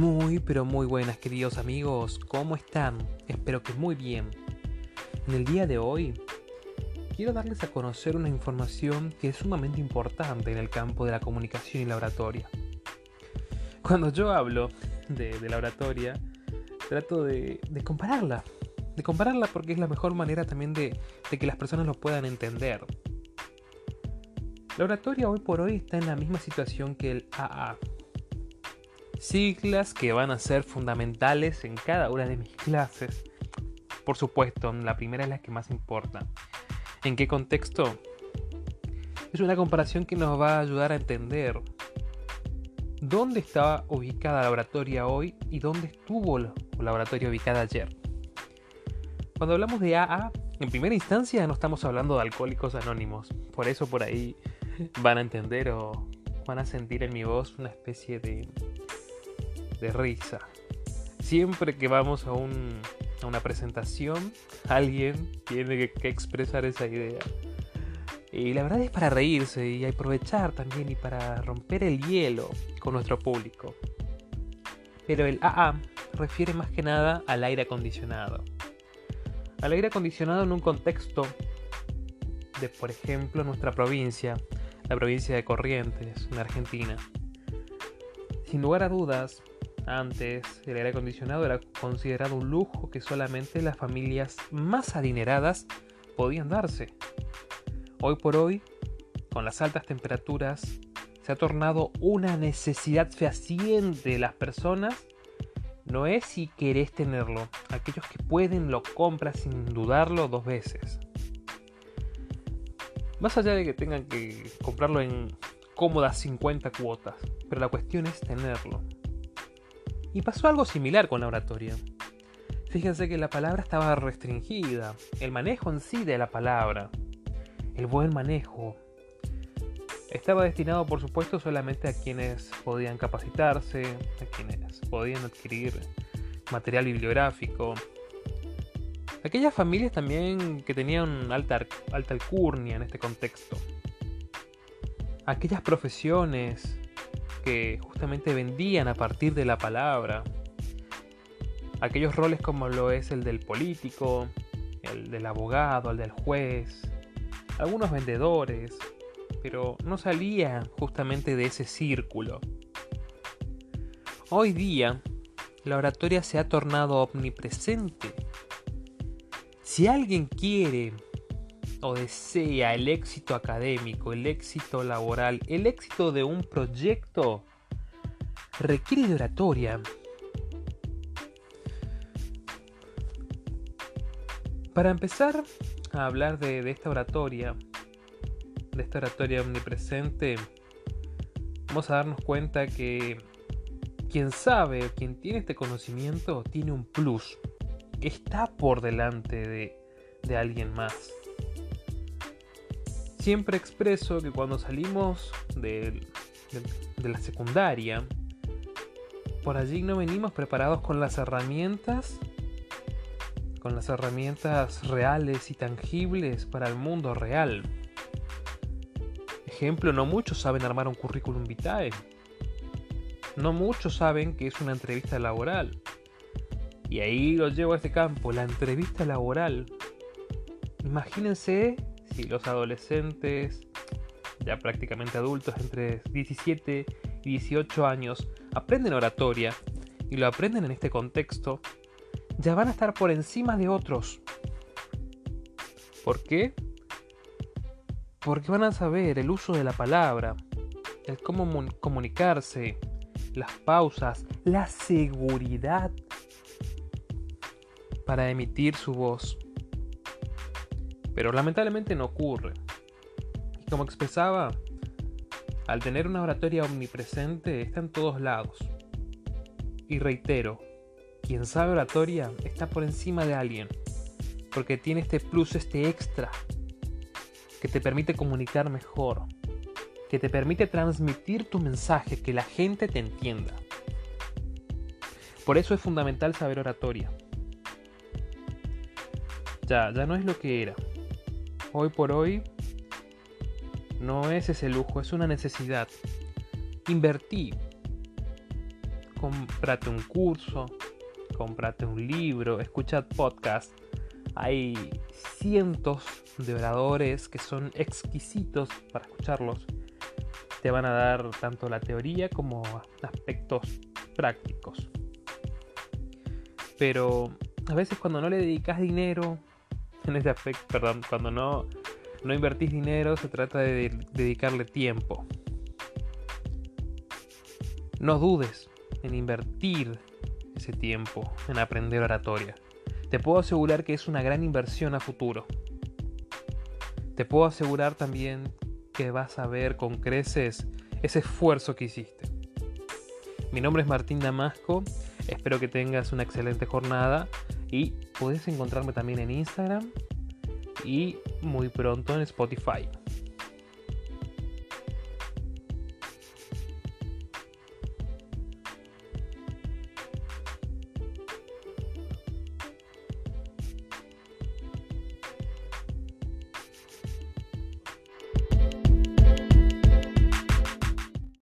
Muy, pero muy buenas queridos amigos, ¿cómo están? Espero que muy bien. En el día de hoy quiero darles a conocer una información que es sumamente importante en el campo de la comunicación y la oratoria. Cuando yo hablo de, la oratoria, trato de, compararla, de compararla porque es la mejor manera también de, de que las personas lo puedan entender. La oratoria hoy por hoy está en la misma situación que el AA, siglas que van a ser fundamentales en cada una de mis clases. Por supuesto, la primera es la que más importa. ¿En qué contexto? Es una comparación que nos va a ayudar a entender dónde estaba ubicada la oratoria hoy y dónde estuvo la oratoria ubicada ayer. Cuando hablamos de AA, en primera instancia no estamos hablando de alcohólicos anónimos. Por eso por ahí van a entender o van a sentir en mi voz una especie de de risa. Siempre que vamos a, un, a una presentación, alguien tiene que, expresar esa idea. Y la verdad es para reírse y aprovechar también y para romper el hielo con nuestro público. Pero el AA refiere más que nada al aire acondicionado. Al aire acondicionado en un contexto de, por ejemplo, nuestra provincia, la provincia de Corrientes, en Argentina. Sin lugar a dudas, antes, el aire acondicionado era considerado un lujo que solamente las familias más adineradas podían darse. Hoy por hoy, con las altas temperaturas, se ha tornado una necesidad fehaciente de las personas. No es si querés tenerlo, aquellos que pueden lo compran sin dudarlo dos veces. Más allá de que tengan que comprarlo en cómodas 50 cuotas, pero la cuestión es tenerlo. Y pasó algo similar con la oratoria. Fíjense que la palabra estaba restringida, el manejo en sí de la palabra, el buen manejo, estaba destinado por supuesto solamente a quienes podían capacitarse, a quienes podían adquirir material bibliográfico, aquellas familias también que tenían alta, alta alcurnia en este contexto, aquellas profesiones justamente vendían a partir de la palabra. Aquellos roles como lo es el del político, el del abogado, el del juez, algunos vendedores, pero no salía justamente de ese círculo. Hoy día, la oratoria se ha tornado omnipresente. Si alguien quiere o desea el éxito académico, el éxito laboral, el éxito de un proyecto, requiere de oratoria. Para empezar a hablar de, esta oratoria, de esta oratoria omnipresente, vamos a darnos cuenta que quien sabe, quien tiene este conocimiento, tiene un plus, está por delante de, de alguien más. Siempre expreso que cuando salimos de, la secundaria, por allí no venimos preparados con las herramientas, con las herramientas reales y tangibles para el mundo real. Ejemplo, no muchos saben armar un currículum vitae. No muchos saben que es una entrevista laboral. Y ahí lo llevo a este campo, la entrevista laboral. Imagínense los adolescentes, ya prácticamente adultos entre 17 y 18 años, aprenden oratoria y lo aprenden en este contexto, ya van a estar por encima de otros. ¿Por qué? Porque van a saber el uso de la palabra, el cómo comunicarse, las pausas, la seguridad para emitir su voz pero lamentablemente no ocurre. Y como expresaba, al tener una oratoria omnipresente está en todos lados. Y reitero, quien sabe oratoria está por encima de alguien, porque tiene este plus, este extra, que te permite comunicar mejor, que te permite transmitir tu mensaje, que la gente te entienda. Por eso es fundamental saber oratoria. Ya, ya no es lo que era hoy por hoy no es ese lujo, es una necesidad. Invertí. comprate un curso, comprate un libro, escucha podcast. Hay cientos de oradores que son exquisitos para escucharlos. Te van a dar tanto la teoría como aspectos prácticos. Pero a veces cuando no le dedicas dinero, en este aspecto, perdón, cuando no, no invertís dinero, se trata de dedicarle tiempo. No dudes en invertir ese tiempo en aprender oratoria. Te puedo asegurar que es una gran inversión a futuro. Te puedo asegurar también que vas a ver con creces ese esfuerzo que hiciste. Mi nombre es Martín Damasco, espero que tengas una excelente jornada y puedes encontrarme también en Instagram y muy pronto en Spotify.